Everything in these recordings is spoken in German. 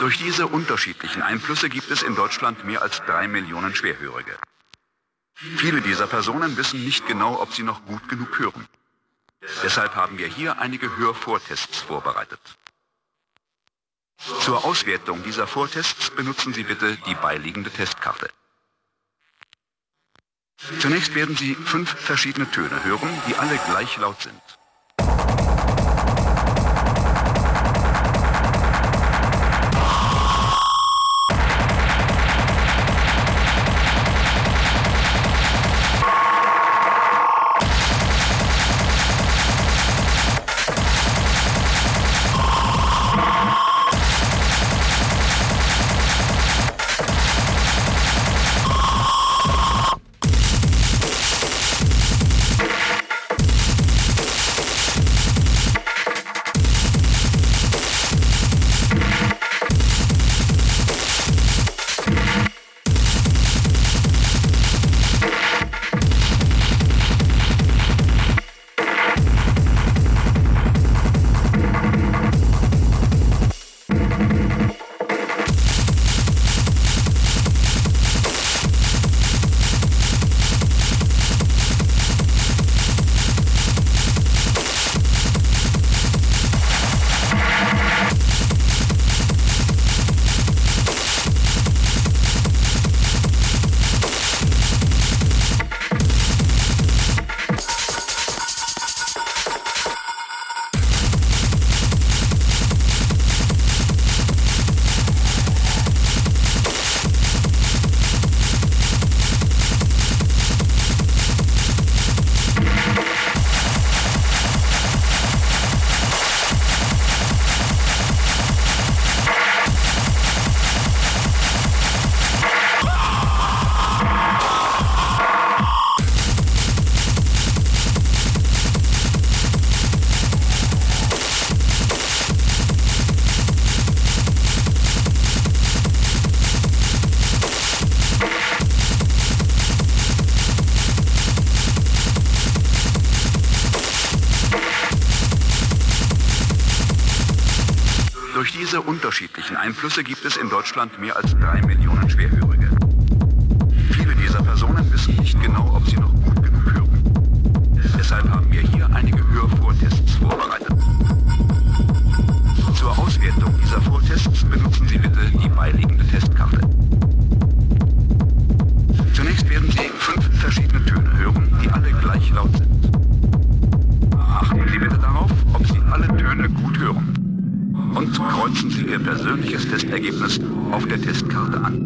Durch diese unterschiedlichen Einflüsse gibt es in Deutschland mehr als drei Millionen Schwerhörige. Viele dieser Personen wissen nicht genau, ob sie noch gut genug hören. Deshalb haben wir hier einige Hörvortests vorbereitet. Zur Auswertung dieser Vortests benutzen Sie bitte die beiliegende Testkarte. Zunächst werden Sie fünf verschiedene Töne hören, die alle gleich laut sind. Unterschiedlichen Einflüsse gibt es in Deutschland mehr als drei Millionen Schwerhörige. Viele dieser Personen wissen nicht genau, ob sie noch gut genug hören. Deshalb haben wir hier einige Hörvortests vorbereitet. Zur Auswertung dieser Vortests benutzen Sie bitte die beiliegende Testkarte. Zunächst werden Sie fünf verschiedene Töne hören, die alle gleich laut sind. Achten Sie bitte darauf, ob Sie alle Töne gut hören und kreuzen Sie Ihr persönliches Testergebnis auf der Testkarte an.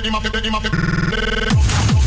biggie, my biggie, my biggie.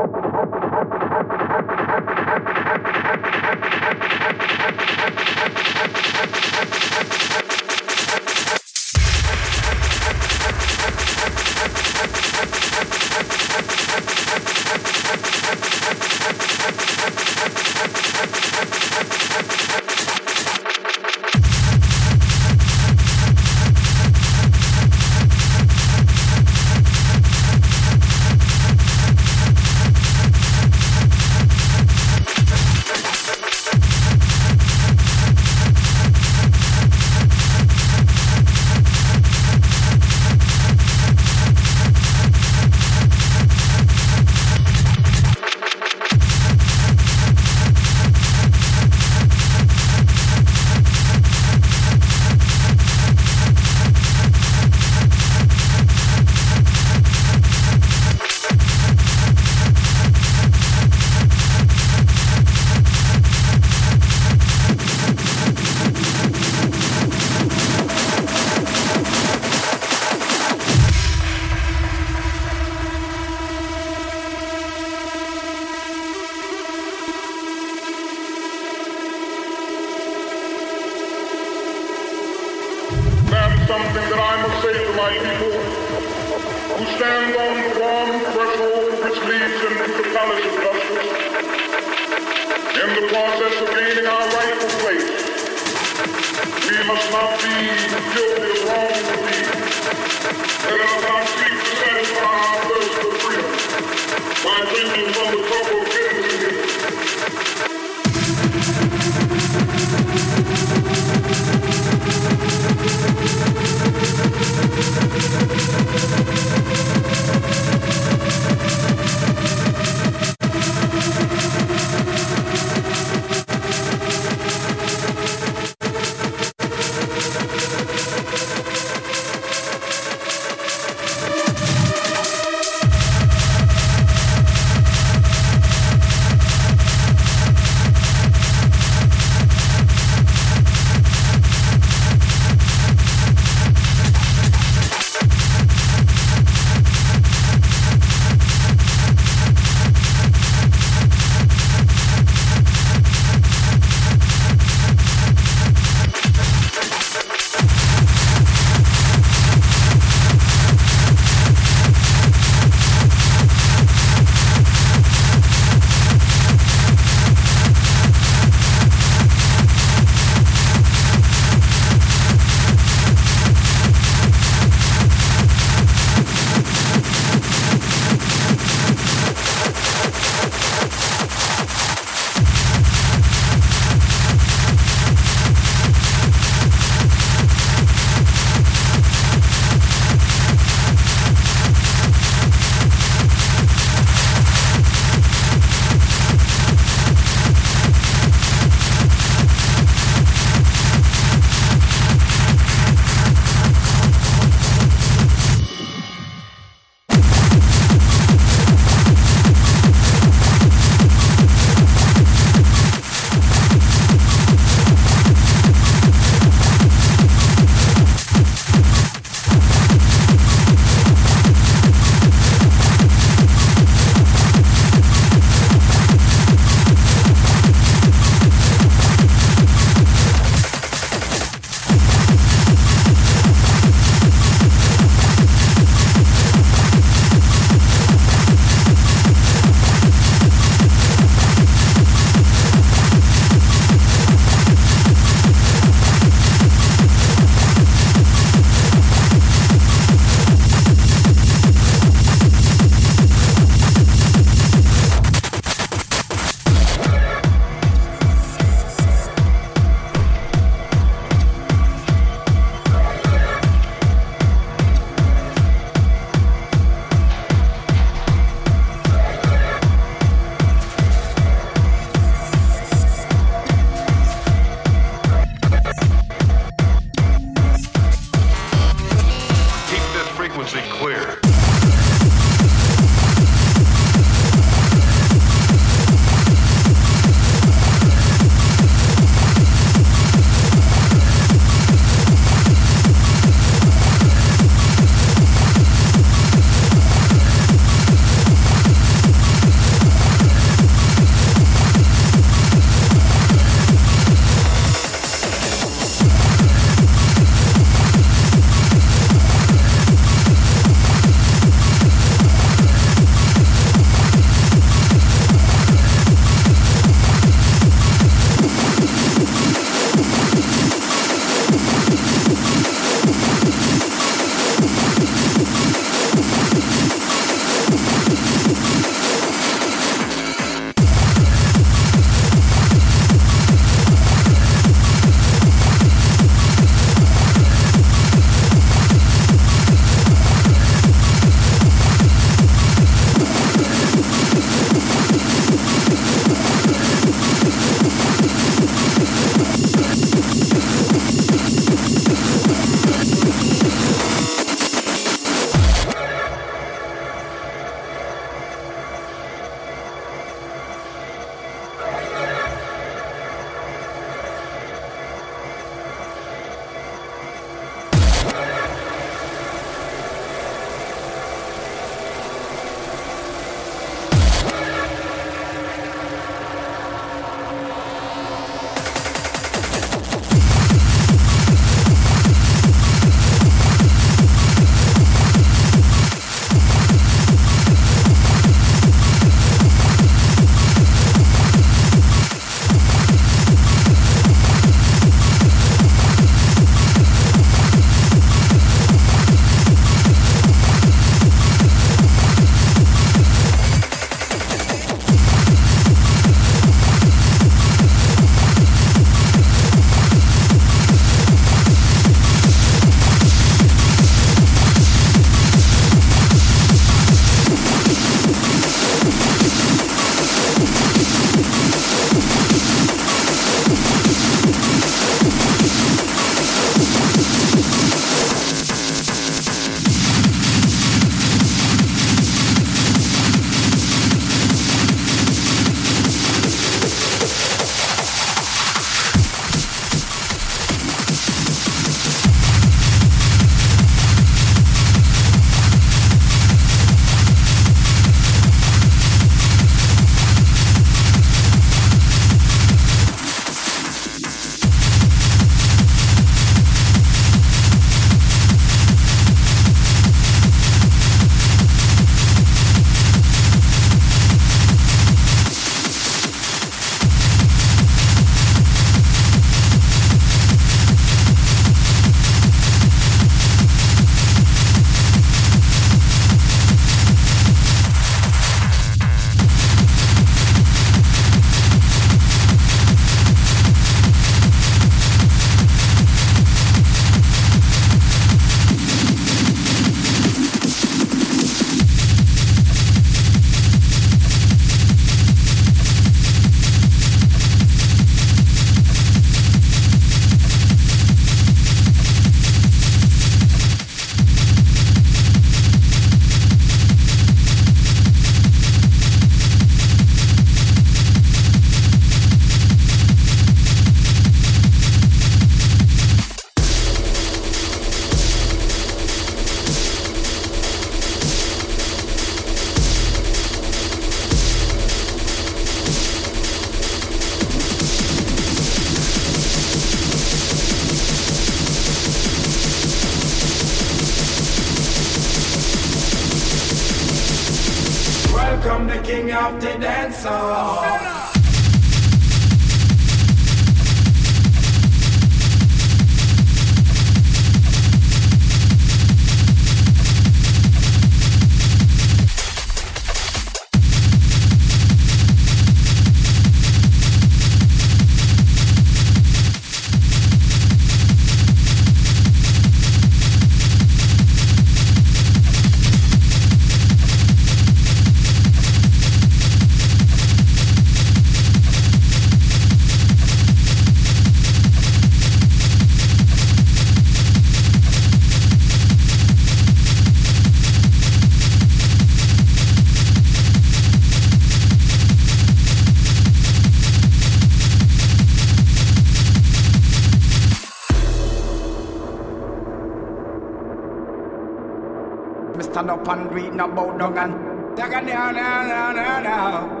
nothing about Duggan. Duggan, no, no, no, no.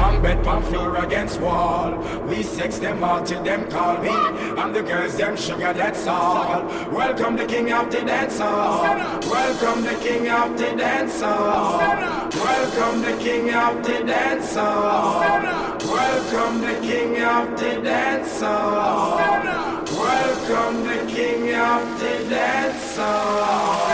One bed, one floor against wall. We sex them all till them call me. And the girls, them sugar, that's all. Welcome the king of the dance hall. Welcome the king of the dance hall. Welcome the king of the dance hall. Welcome the king of the dance hall come the king of the dead song.